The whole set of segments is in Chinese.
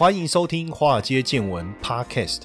欢迎收听《华尔街见闻》Podcast。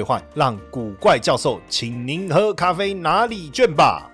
换让古怪教授请您喝咖啡哪里卷吧。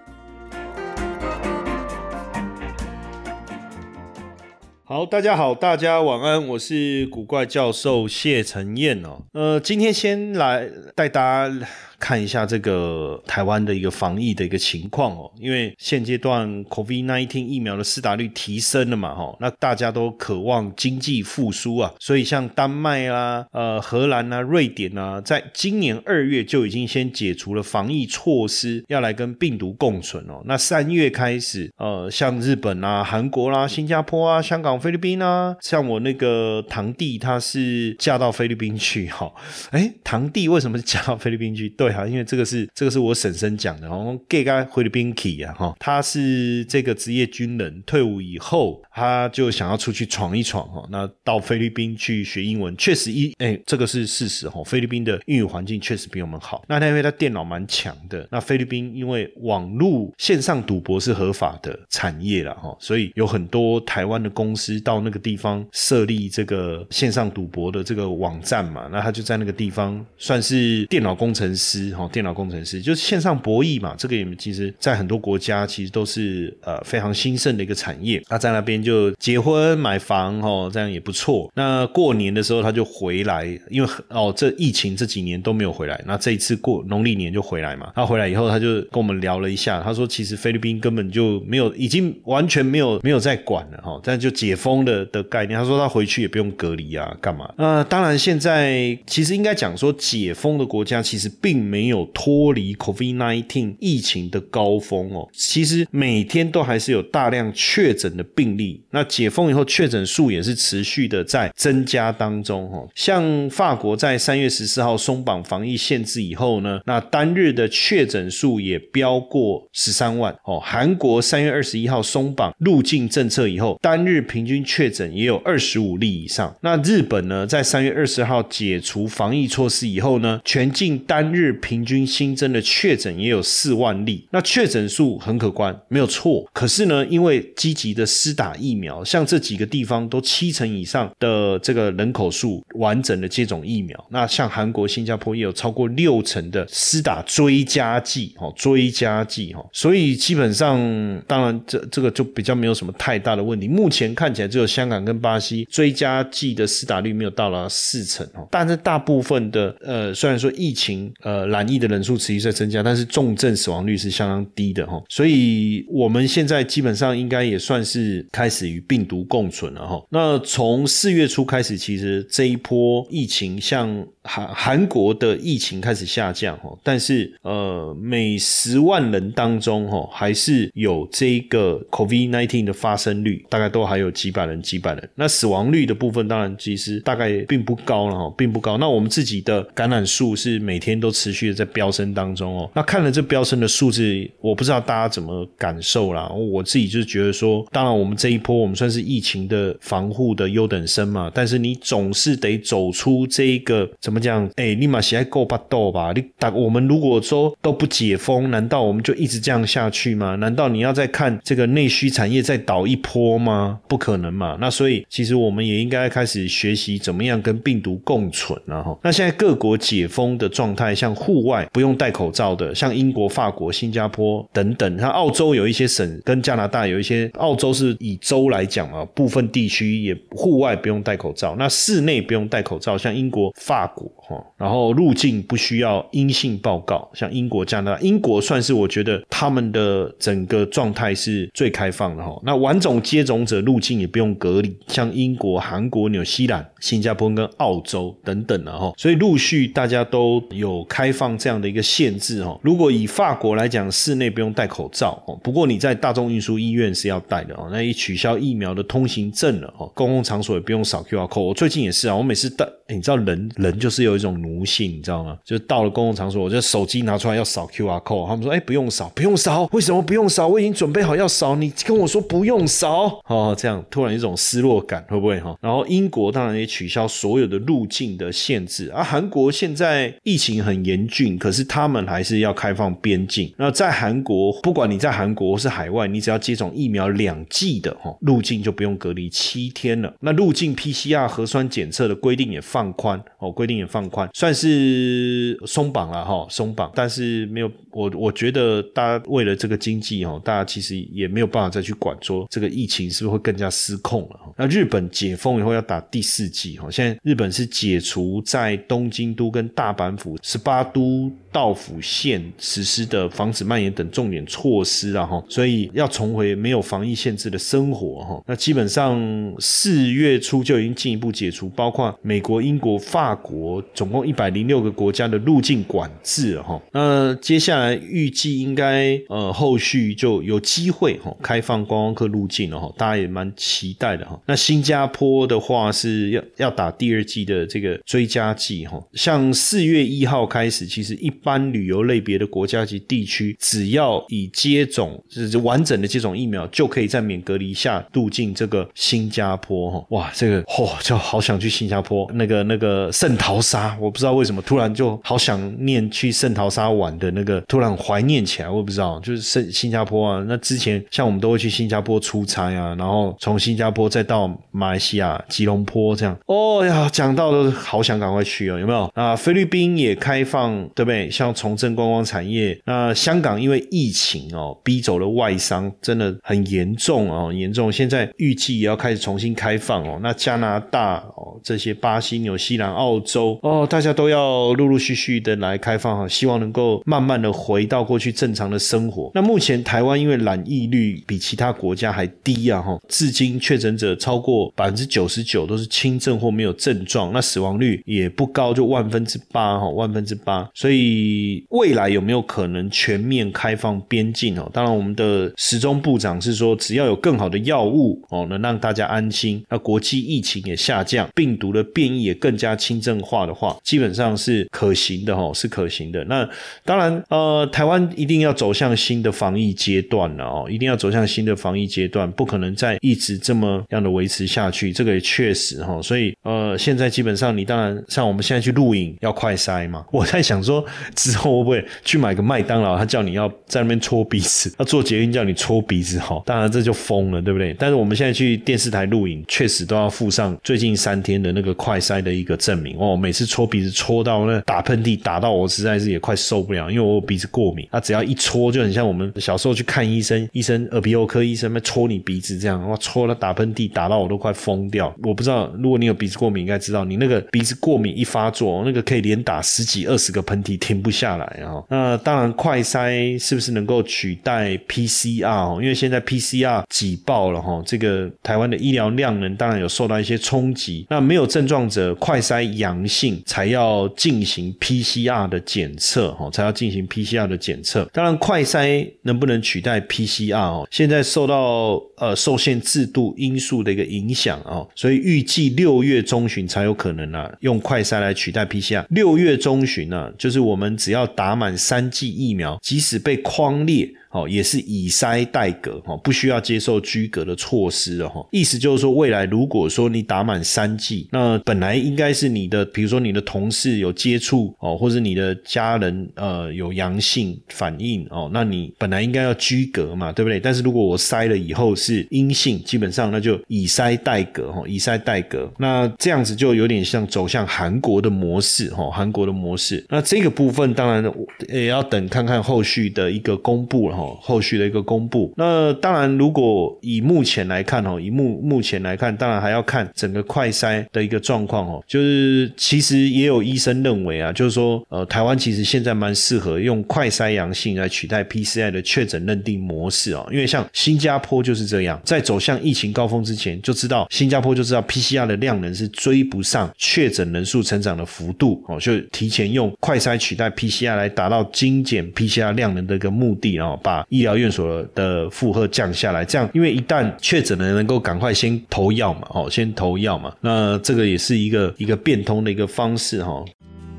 好，大家好，大家晚安，我是古怪教授谢承彦哦。呃，今天先来带大家。看一下这个台湾的一个防疫的一个情况哦，因为现阶段 COVID-19 疫苗的施打率提升了嘛，哈，那大家都渴望经济复苏啊，所以像丹麦啦、呃荷兰啊、瑞典啊，在今年二月就已经先解除了防疫措施，要来跟病毒共存哦。那三月开始，呃，像日本啊、韩国啦、新加坡啊、香港、菲律宾啊，像我那个堂弟，他是嫁到菲律宾去，哈，哎，堂弟为什么是嫁到菲律宾去？对。对啊，因为这个是这个是我婶婶讲的，然后 gay 该菲律宾 K 啊，哈，他是这个职业军人，退伍以后他就想要出去闯一闯哈，那到菲律宾去学英文，确实一哎，这个是事实哈，菲律宾的英语环境确实比我们好，那他因为他电脑蛮强的，那菲律宾因为网络线上赌博是合法的产业了哈，所以有很多台湾的公司到那个地方设立这个线上赌博的这个网站嘛，那他就在那个地方算是电脑工程师。哈，电脑工程师就是线上博弈嘛，这个也其实，在很多国家其实都是呃非常兴盛的一个产业。他在那边就结婚买房哦，这样也不错。那过年的时候他就回来，因为哦这疫情这几年都没有回来，那这一次过农历年就回来嘛。他回来以后，他就跟我们聊了一下，他说其实菲律宾根本就没有，已经完全没有没有在管了哈，但就解封的的概念。他说他回去也不用隔离啊，干嘛？那当然现在其实应该讲说解封的国家其实并。没有脱离 COVID-19 疫情的高峰哦，其实每天都还是有大量确诊的病例。那解封以后，确诊数也是持续的在增加当中哦。像法国在三月十四号松绑防疫限制以后呢，那单日的确诊数也飙过十三万哦。韩国三月二十一号松绑入境政策以后，单日平均确诊也有二十五例以上。那日本呢，在三月二十号解除防疫措施以后呢，全境单日平均新增的确诊也有四万例，那确诊数很可观，没有错。可是呢，因为积极的施打疫苗，像这几个地方都七成以上的这个人口数完整的接种疫苗，那像韩国、新加坡也有超过六成的施打追加剂，哦，追加剂，哈，所以基本上，当然这这个就比较没有什么太大的问题。目前看起来只有香港跟巴西追加剂的施打率没有到了四成，哦，但是大部分的呃，虽然说疫情呃。染疫的人数持续在增加，但是重症死亡率是相当低的哈，所以我们现在基本上应该也算是开始与病毒共存了哈。那从四月初开始，其实这一波疫情像韩韩国的疫情开始下降哈，但是呃每十万人当中哈还是有这个 COVID nineteen 的发生率，大概都还有几百人几百人。那死亡率的部分当然其实大概并不高了哈，并不高。那我们自己的感染数是每天都持续。在飙升当中哦，那看了这飙升的数字，我不知道大家怎么感受啦。我自己就觉得说，当然我们这一波我们算是疫情的防护的优等生嘛，但是你总是得走出这一个怎么讲？哎，立马喜爱够巴豆吧？你打我们如果说都不解封，难道我们就一直这样下去吗？难道你要再看这个内需产业再倒一波吗？不可能嘛。那所以其实我们也应该开始学习怎么样跟病毒共存了哈。那现在各国解封的状态，像户外不用戴口罩的，像英国、法国、新加坡等等，像澳洲有一些省跟加拿大有一些，澳洲是以州来讲啊，部分地区也户外不用戴口罩，那室内不用戴口罩，像英国、法国哈，然后入境不需要阴性报告，像英国、加拿大，英国算是我觉得他们的整个状态是最开放的哈，那完种接种者入境也不用隔离，像英国、韩国、纽西兰、新加坡跟澳洲等等的哈，所以陆续大家都有开。开放这样的一个限制哦。如果以法国来讲，室内不用戴口罩哦，不过你在大众运输医院是要戴的哦。那一取消疫苗的通行证了哦，公共场所也不用扫 QR code。我最近也是啊，我每次戴，你知道人人就是有一种奴性，你知道吗？就到了公共场所，我就手机拿出来要扫 QR code，他们说哎不用扫，不用扫，为什么不用扫？我已经准备好要扫，你跟我说不用扫哦，这样突然一种失落感会不会哈？然后英国当然也取消所有的入境的限制啊，韩国现在疫情很严严峻，可是他们还是要开放边境。那在韩国，不管你在韩国是海外，你只要接种疫苗两剂的哈，入境就不用隔离七天了。那入境 PCR 核酸检测的规定也放宽哦，规定也放宽，算是松绑了哈，松绑。但是没有我，我觉得大家为了这个经济哈，大家其实也没有办法再去管说这个疫情是不是会更加失控了。那日本解封以后要打第四剂哈，现在日本是解除在东京都跟大阪府十八都道府县实施的防止蔓延等重点措施啊哈，所以要重回没有防疫限制的生活哈。那基本上四月初就已经进一步解除，包括美国、英国、法国，总共一百零六个国家的入境管制了哈。那接下来预计应该呃后续就有机会哈开放观光客入境了哈，大家也蛮期待的哈。那新加坡的话是要要打第二季的这个追加剂哈，像四月一号开始，其实一般旅游类别的国家及地区，只要已接种就是完整的接种疫苗，就可以在免隔离下入境这个新加坡哈。哇，这个嚯，就好想去新加坡那个那个圣淘沙，我不知道为什么突然就好想念去圣淘沙玩的那个，突然怀念起来，我也不知道，就是圣新加坡啊。那之前像我们都会去新加坡出差啊，然后从新加坡再到马来西亚吉隆坡这样。哦呀，讲到都好想赶快去哦，有没有？啊，菲律宾也开放，对不对？像重振观光产业。那香港因为疫情哦，逼走了外商，真的很严重哦，严重。现在预计也要开始重新开放哦。那加拿大哦，这些巴西、纽西兰、澳洲哦，大家都要陆陆续续的来开放哈，希望能够慢慢的回到过去正常的生活。那目前台湾因为染疫率比其他国家还低啊哈，至今确诊者超过百分之九十九都是轻症或没有症状，那死亡率也不高，就万分之八哈，万分之八。所以未来有没有可能全面开放边境哦？当然，我们的时钟部长是说，只要有更好的药物哦，能让大家安心，那国际疫情也下降，病毒的变异也更加轻症化的话，基本上是可行的哦，是可行的。那当然，呃，台湾一定要走向新的防疫阶段了哦，一定要走向新的防疫阶段，不可能再一直这么样的维持下去。这个也确实哈，所以呃，现在基本上你当然像我们现在去录影要快筛嘛，我在想说之后会不会去买个麦当劳，他叫你要在那边搓鼻子，要做捷运叫你搓鼻子哈，当然这就疯了，对不对？但是我们现在去电视台录影，确实都要附上最近三天的那个快筛的一个证明哦。每次搓鼻子搓到那打喷嚏打到我实在是也快受不了，因为我鼻子过敏，他只要一搓就很像我们小时候去看医生，医生耳鼻喉科医生在搓你鼻子这样，哇，搓了打喷嚏打到我都快疯掉。我不知道如果你有鼻子过敏，应该知道你那个鼻子过敏一发作，那个可以连打十几二十个个喷嚏停不下来啊。那当然快筛是不是能够取代 PCR？因为现在 PCR 挤爆了哈，这个台湾的医疗量能当然有受到一些冲击。那没有症状者快筛阳性才要进行 PCR 的检测哈，才要进行 PCR 的检测。当然快筛能不能取代 PCR 哦？现在受到呃受限制度因素的一个影响啊，所以预计六月中旬才有可能啊，用快筛来取代 PCR。六月中旬呢，就是我们只要打满三剂疫苗，即使被框裂。哦，也是以筛代隔，哈，不需要接受居隔的措施了，哈。意思就是说，未来如果说你打满三剂，那本来应该是你的，比如说你的同事有接触哦，或者你的家人呃有阳性反应哦，那你本来应该要居隔嘛，对不对？但是如果我筛了以后是阴性，基本上那就以筛代隔，哈，以筛代隔。那这样子就有点像走向韩国的模式，哈，韩国的模式。那这个部分当然也要等看看后续的一个公布了，哈。后续的一个公布。那当然，如果以目前来看哦，以目目前来看，当然还要看整个快筛的一个状况哦。就是其实也有医生认为啊，就是说呃，台湾其实现在蛮适合用快筛阳性来取代 PCR 的确诊认定模式哦，因为像新加坡就是这样，在走向疫情高峰之前就知道，新加坡就知道 PCR 的量能是追不上确诊人数成长的幅度哦，就提前用快筛取代 PCR 来达到精简 PCR 量能的一个目的哦，把医疗院所的负荷降下来。这样，因为一旦确诊了能够赶快先投药嘛，哦，先投药嘛，那这个也是一个一个变通的一个方式哈。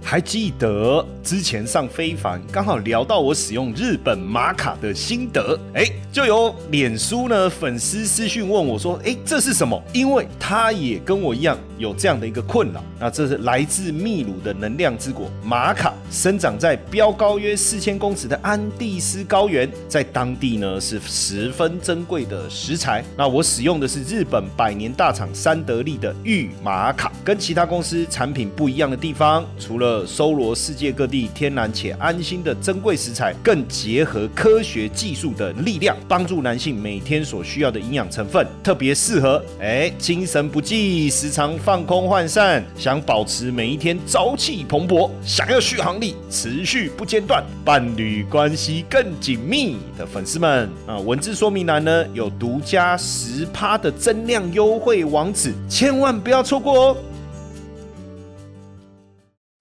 还记得之前上非凡刚好聊到我使用日本玛卡的心得，哎，就有脸书呢粉丝私讯问我说，哎，这是什么？因为他也跟我一样有这样的一个困扰。那这是来自秘鲁的能量之果玛卡，生长在标高约四千公尺的安第斯高原，在当地呢是十分珍贵的食材。那我使用的是日本百年大厂三得利的玉玛卡，跟其他公司产品不一样的地方，除了搜罗世界各地天然且安心的珍贵食材，更结合科学技术的力量，帮助男性每天所需要的营养成分，特别适合哎精神不济、时常放空涣散、想保持每一天朝气蓬勃、想要续航力持续不间断、伴侣关系更紧密的粉丝们啊！文字说明栏呢有独家十趴的增量优惠网址，千万不要错过哦！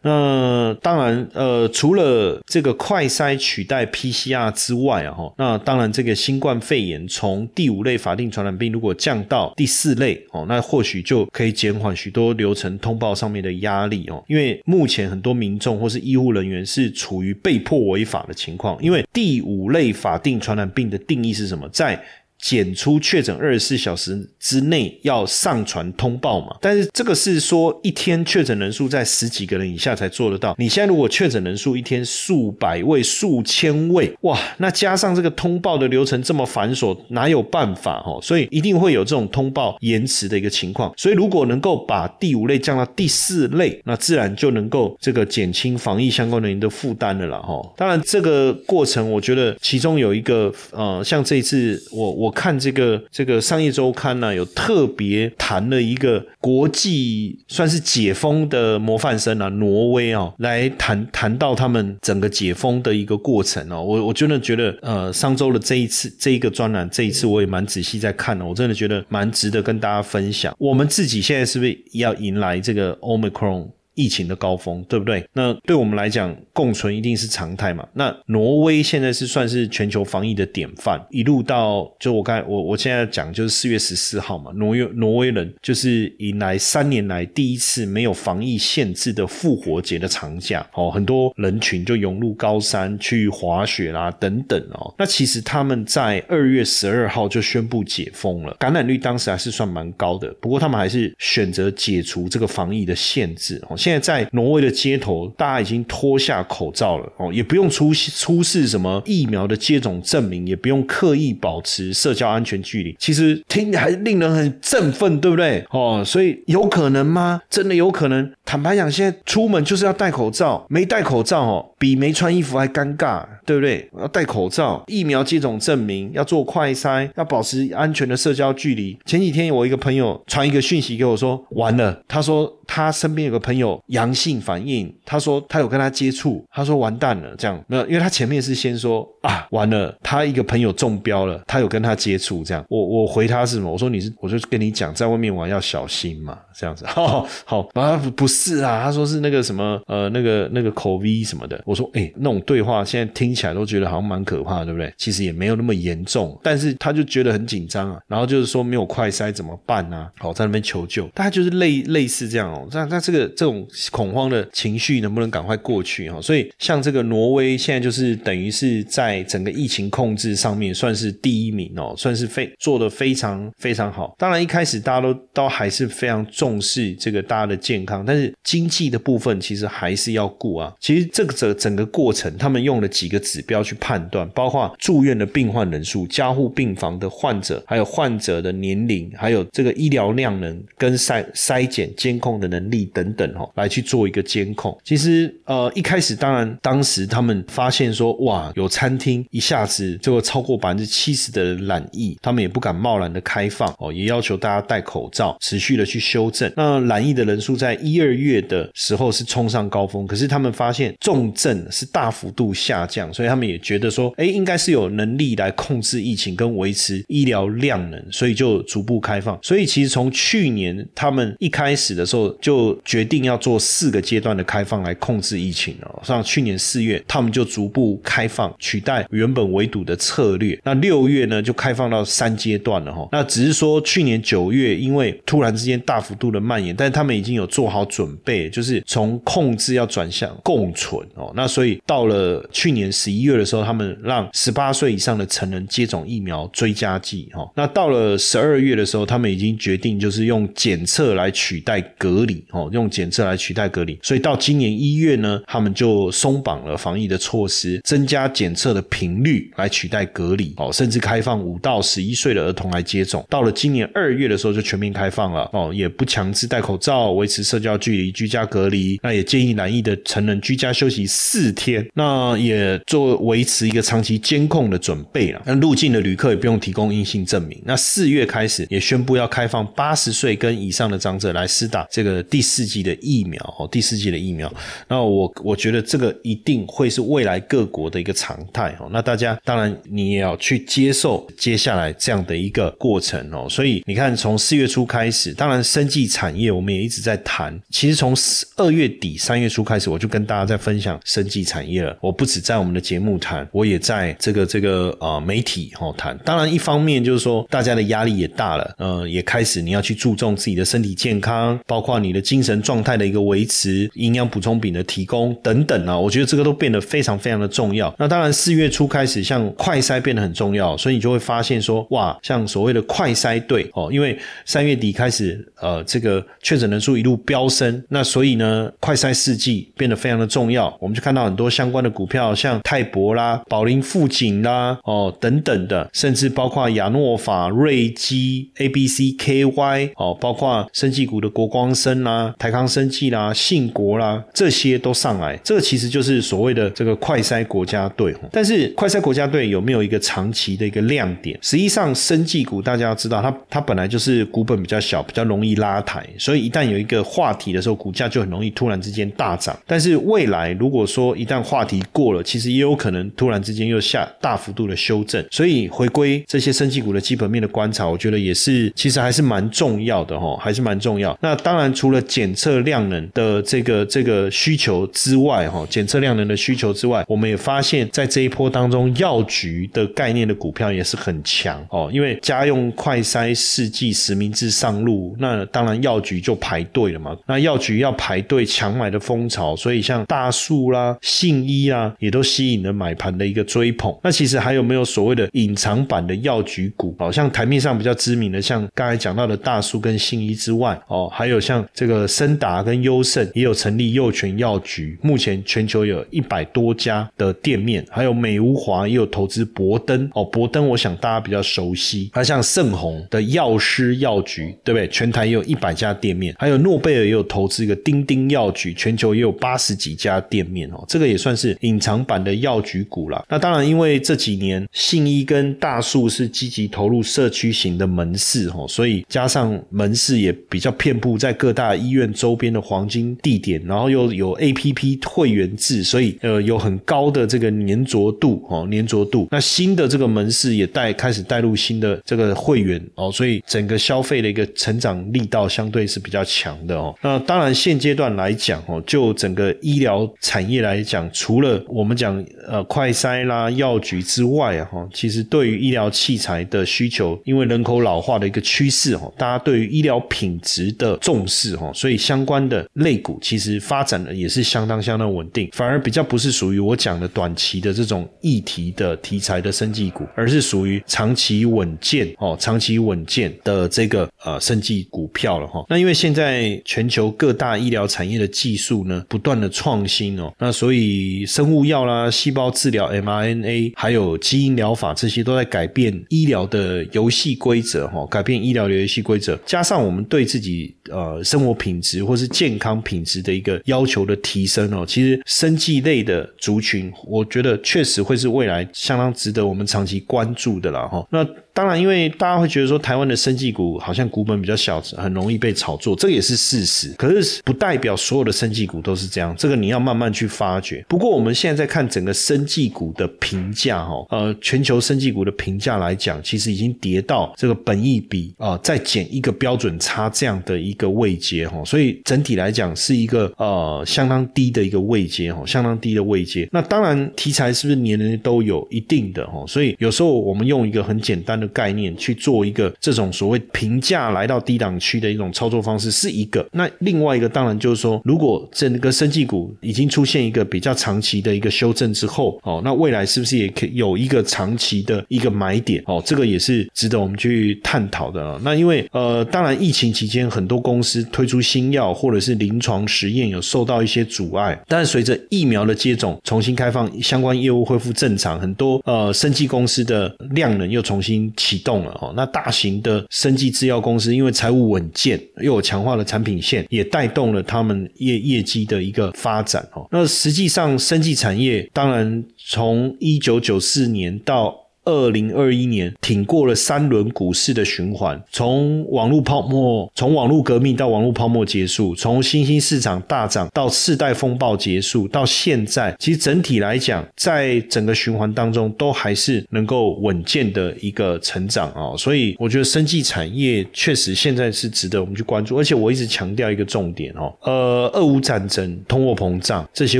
那当然，呃，除了这个快筛取代 PCR 之外啊，哈，那当然这个新冠肺炎从第五类法定传染病如果降到第四类哦，那或许就可以减缓许多流程通报上面的压力哦。因为目前很多民众或是医护人员是处于被迫违法的情况，因为第五类法定传染病的定义是什么？在检出确诊二十四小时之内要上传通报嘛？但是这个是说一天确诊人数在十几个人以下才做得到。你现在如果确诊人数一天数百位、数千位，哇，那加上这个通报的流程这么繁琐，哪有办法哦？所以一定会有这种通报延迟的一个情况。所以如果能够把第五类降到第四类，那自然就能够这个减轻防疫相关人员的负担了啦。哈，当然这个过程，我觉得其中有一个呃，像这一次我我。我看这个这个商业周刊呢，有特别谈了一个国际算是解封的模范生啊，挪威啊，来谈谈到他们整个解封的一个过程哦。我我真的觉得，呃，上周的这一次这一个专栏，这一次我也蛮仔细在看的，我真的觉得蛮值得跟大家分享。我们自己现在是不是要迎来这个 Omicron？疫情的高峰，对不对？那对我们来讲，共存一定是常态嘛。那挪威现在是算是全球防疫的典范，一路到就我刚才我我现在讲就是四月十四号嘛，挪威挪威人就是迎来三年来第一次没有防疫限制的复活节的长假哦，很多人群就涌入高山去滑雪啦等等哦。那其实他们在二月十二号就宣布解封了，感染率当时还是算蛮高的，不过他们还是选择解除这个防疫的限制哦。现在在挪威的街头，大家已经脱下口罩了哦，也不用出出示什么疫苗的接种证明，也不用刻意保持社交安全距离。其实听还令人很振奋，对不对？哦，所以有可能吗？真的有可能？坦白讲，现在出门就是要戴口罩，没戴口罩哦，比没穿衣服还尴尬，对不对？要戴口罩，疫苗接种证明，要做快筛，要保持安全的社交距离。前几天我一个朋友传一个讯息给我说，完了，他说他身边有个朋友。阳性反应，他说他有跟他接触，他说完蛋了，这样没有，因为他前面是先说啊完了，他一个朋友中标了，他有跟他接触，这样我我回他是什么？我说你是，我就跟你讲，在外面玩要小心嘛，这样子。好，好，啊不是啊，他说是那个什么呃那个那个口 V 什么的。我说哎，那种对话现在听起来都觉得好像蛮可怕，对不对？其实也没有那么严重，但是他就觉得很紧张啊，然后就是说没有快筛怎么办呢？好，在那边求救，大概就是类类似这样。那那这个这种。恐慌的情绪能不能赶快过去哈？所以像这个挪威现在就是等于是在整个疫情控制上面算是第一名哦，算是非做的非常非常好。当然一开始大家都都还是非常重视这个大家的健康，但是经济的部分其实还是要顾啊。其实这个整整个过程，他们用了几个指标去判断，包括住院的病患人数、加护病房的患者，还有患者的年龄，还有这个医疗量能跟筛筛检监控的能力等等哦，来去做一个监控。其实呃一开始当然当时他们发现说哇有餐厅一下子就超过百分之七十的人染疫，他们也不敢贸然的开放哦，也要求大家戴口罩，持续的去修正。那染疫的人数在一二月的时候是冲上高峰，可是他们发现重症是大幅度下降，所以他们也觉得说，哎，应该是有能力来控制疫情跟维持医疗量能，所以就逐步开放。所以其实从去年他们一开始的时候就决定要做四个阶段的开放来控制疫情哦。像去年四月，他们就逐步开放，取代原本围堵的策略。那六月呢，就开放到三阶段了哈。那只是说去年九月，因为突然之间大幅度的蔓延，但是他们已经有做好准备，就是从控制要转向共存哦。那所以到了去年十一月的时候，他们让十八岁以上的成人接种疫苗追加剂哈。那到了十二月的时候，他们已经决定就是用检测来取代隔离哦，用检测来取代隔离。所以到今年一月呢，他们就松绑了防疫的措施，增加检测的频率来取代隔离哦，甚至开放五到十一岁的儿童来接种。到了今年二月的时候，就全面开放了哦，也不强制戴口罩，维持社交距离，居家隔离。那也建议难易的成人居家休息四天，那也做维持一个长期监控的准备了。那入境的旅客也不用提供阴性证明。那四月开始也宣布要开放八十岁跟以上的长者来施打这个第四季的疫苗哦，第四季的疫苗。那我我觉得这个一定会是未来各国的一个常态哦。那大家当然你也要去接受接下来这样的一个过程哦。所以你看，从四月初开始，当然生技产业我们也一直在谈。其实从二月底三月初开始，我就跟大家在分享生技产业了。我不止在我们的节目谈，我也在这个这个呃媒体哦谈。当然，一方面就是说大家的压力也大了，呃，也开始你要去注重自己的身体健康，包括你的精神状态的一个维持，营养补充品的提供等等啊。我觉得这个都变得非常非常的重要。那当然，四月初开始，像快筛变得很重要，所以你就会发现说，哇，像所谓的快筛队哦，因为三月底开始，呃，这个确诊人数一路飙升，那所以呢，快筛试剂变得非常的重要。我们就看到很多相关的股票，像泰博啦、宝林富锦啦，哦等等的，甚至包括亚诺法、瑞基、A B C K Y，哦，包括生技股的国光生啦、台康生技啦、信国啦，这些都上来。这个其实就是所谓的这个快筛国家队。但是快筛国家队有没有一个长期的一个亮点？实际上，生技股大家要知道，它它本来就是股本比较小，比较容易拉抬，所以一旦有一个话题的时候，股价就很容易突然之间大涨。但是未来如果说一旦话题过了，其实也有可能突然之间又下大幅度的修正。所以回归这些生技股的基本面的观察，我觉得也是其实还是蛮重要的哈，还是蛮重要。那当然除了检测量能的这个这个需求之外哈，检测量能的需求之外，我们也发现，在这一波当中，药局的概念的股票也是很强哦，因为家用快筛试剂实名制上路，那当然药局就排队了嘛。那药局要排队抢买的风潮，所以像大树啦、信一啊，也都吸引了买盘的一个追捧。那其实还有没有所谓的隐藏版的药局股？哦，像台面上比较知名的，像刚才讲到的大树跟信一之外，哦，还有像这个森达跟优胜也有成立幼泉药局，目前全球有一百多家的店面，还有美乌华也有投资博登哦，博登我想大家比较熟悉，它像盛虹的药师药局，对不对？全台也有一百家店面，还有诺贝尔也有投资一个丁丁药局，全球也有八十几家店面哦，这个也算是隐藏版的药局股了。那当然，因为这几年信一跟大树是积极投入社区型的门市哦，所以加上门市也比较遍布在各大医院周边的黄金地点，然后又有 A P P 会员制，所以呃有很高的这个粘着度哦，粘着度。那新的这个门市也带开始带入新的这个会员哦，所以整个消费的一个成长力道相对是比较强的哦。那当然现阶段来讲哦，就整个医疗产业来讲，除了我们讲呃快筛啦、药局之外啊哈，其实对于医疗器材的需求，因为人口老化的一个趋势哈，大家对于医疗品质的重视哈，所以相关的类股其实发展的也是相当相当稳定，反而比较不是属于我讲的短期的这种议题的题材的生技股，而是属于长期稳健哦，长期稳健的这个呃生技股票了哈。那因为现在全球各大医疗产业的技术呢不断的创新哦，那所以生物药啦、细胞治疗 mRNA 还有基因疗法这些都在改变医疗的游戏规则哈，改变医疗的游戏规则，加上我们对自己呃生生活品质或是健康品质的一个要求的提升哦，其实生计类的族群，我觉得确实会是未来相当值得我们长期关注的了哈。那当然，因为大家会觉得说台湾的生技股好像股本比较小，很容易被炒作，这个也是事实。可是不代表所有的生技股都是这样，这个你要慢慢去发掘。不过我们现在在看整个生技股的评价哈，呃，全球生技股的评价来讲，其实已经跌到这个本益比啊，再减一个标准差这样的一个位阶哈，所以整体来讲是一个呃相当低的一个位阶哈，相当低的位阶。那当然题材是不是年年都有一定的哈，所以有时候我们用一个很简单的。概念去做一个这种所谓平价来到低档区的一种操作方式是一个，那另外一个当然就是说，如果整个生技股已经出现一个比较长期的一个修正之后，哦，那未来是不是也可以有一个长期的一个买点？哦，这个也是值得我们去探讨的。那因为呃，当然疫情期间很多公司推出新药或者是临床实验有受到一些阻碍，但随着疫苗的接种重新开放，相关业务恢复正常，很多呃生技公司的量能又重新。启动了哦，那大型的生技制药公司因为财务稳健，又有强化的产品线，也带动了他们业业绩的一个发展哦。那实际上，生技产业当然从一九九四年到。二零二一年挺过了三轮股市的循环，从网络泡沫、从网络革命到网络泡沫结束，从新兴市场大涨到次贷风暴结束，到现在，其实整体来讲，在整个循环当中，都还是能够稳健的一个成长啊。所以，我觉得生技产业确实现在是值得我们去关注。而且，我一直强调一个重点哦，呃，俄乌战争、通货膨胀这些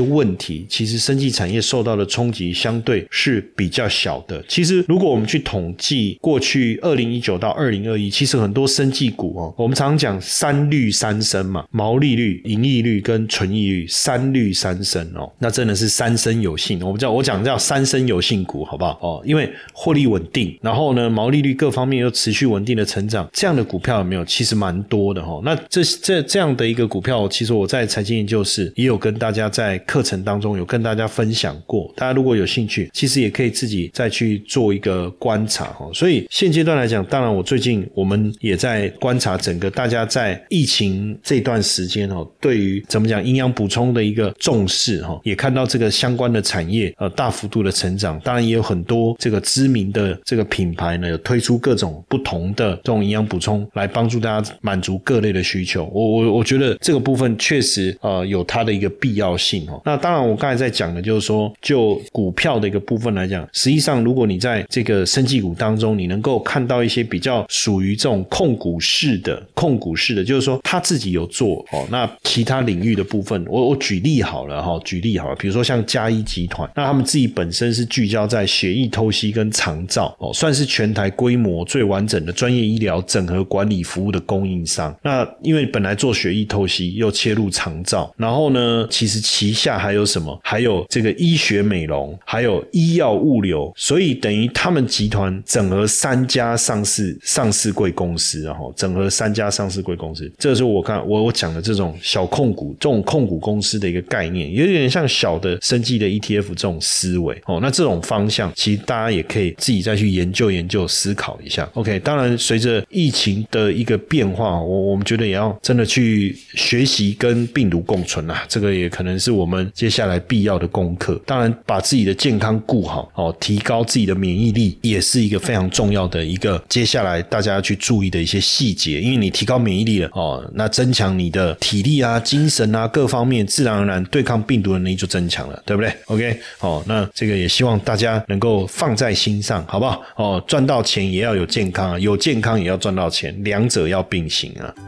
问题，其实生技产业受到的冲击相对是比较小的。其实。如果我们去统计过去二零一九到二零二一，其实很多生技股哦，我们常常讲三率三升嘛，毛利率、盈利率跟纯益率三率三升哦，那真的是三生有幸。我们叫我讲叫三生有幸股，好不好？哦，因为获利稳定，然后呢，毛利率各方面又持续稳定的成长，这样的股票有没有？其实蛮多的哈。那这这这样的一个股票，其实我在财经研究室也有跟大家在课程当中有跟大家分享过，大家如果有兴趣，其实也可以自己再去做。一个观察哈，所以现阶段来讲，当然我最近我们也在观察整个大家在疫情这段时间哦，对于怎么讲营养补充的一个重视哈，也看到这个相关的产业呃大幅度的成长，当然也有很多这个知名的这个品牌呢，有推出各种不同的这种营养补充来帮助大家满足各类的需求。我我我觉得这个部分确实呃有它的一个必要性哦。那当然我刚才在讲的就是说，就股票的一个部分来讲，实际上如果你在这个生技股当中，你能够看到一些比较属于这种控股式的、控股式的，就是说他自己有做哦。那其他领域的部分，我我举例好了哈，举例好了，比如说像嘉一集团，那他们自己本身是聚焦在血液透析跟肠造哦，算是全台规模最完整的专业医疗整合管理服务的供应商。那因为本来做血液透析，又切入肠造，然后呢，其实旗下还有什么？还有这个医学美容，还有医药物流，所以等于。他们集团整合三家上市上市贵公司，然后整合三家上市贵公司，这是我看我我讲的这种小控股这种控股公司的一个概念，有点像小的生技的 ETF 这种思维哦。那这种方向，其实大家也可以自己再去研究研究思考一下。OK，当然随着疫情的一个变化，我我们觉得也要真的去学习跟病毒共存啊，这个也可能是我们接下来必要的功课。当然，把自己的健康顾好哦，提高自己的免。免疫力也是一个非常重要的一个，接下来大家要去注意的一些细节，因为你提高免疫力了哦，那增强你的体力啊、精神啊各方面，自然而然对抗病毒的能力就增强了，对不对？OK，哦，那这个也希望大家能够放在心上，好不好？哦，赚到钱也要有健康啊，有健康也要赚到钱，两者要并行啊。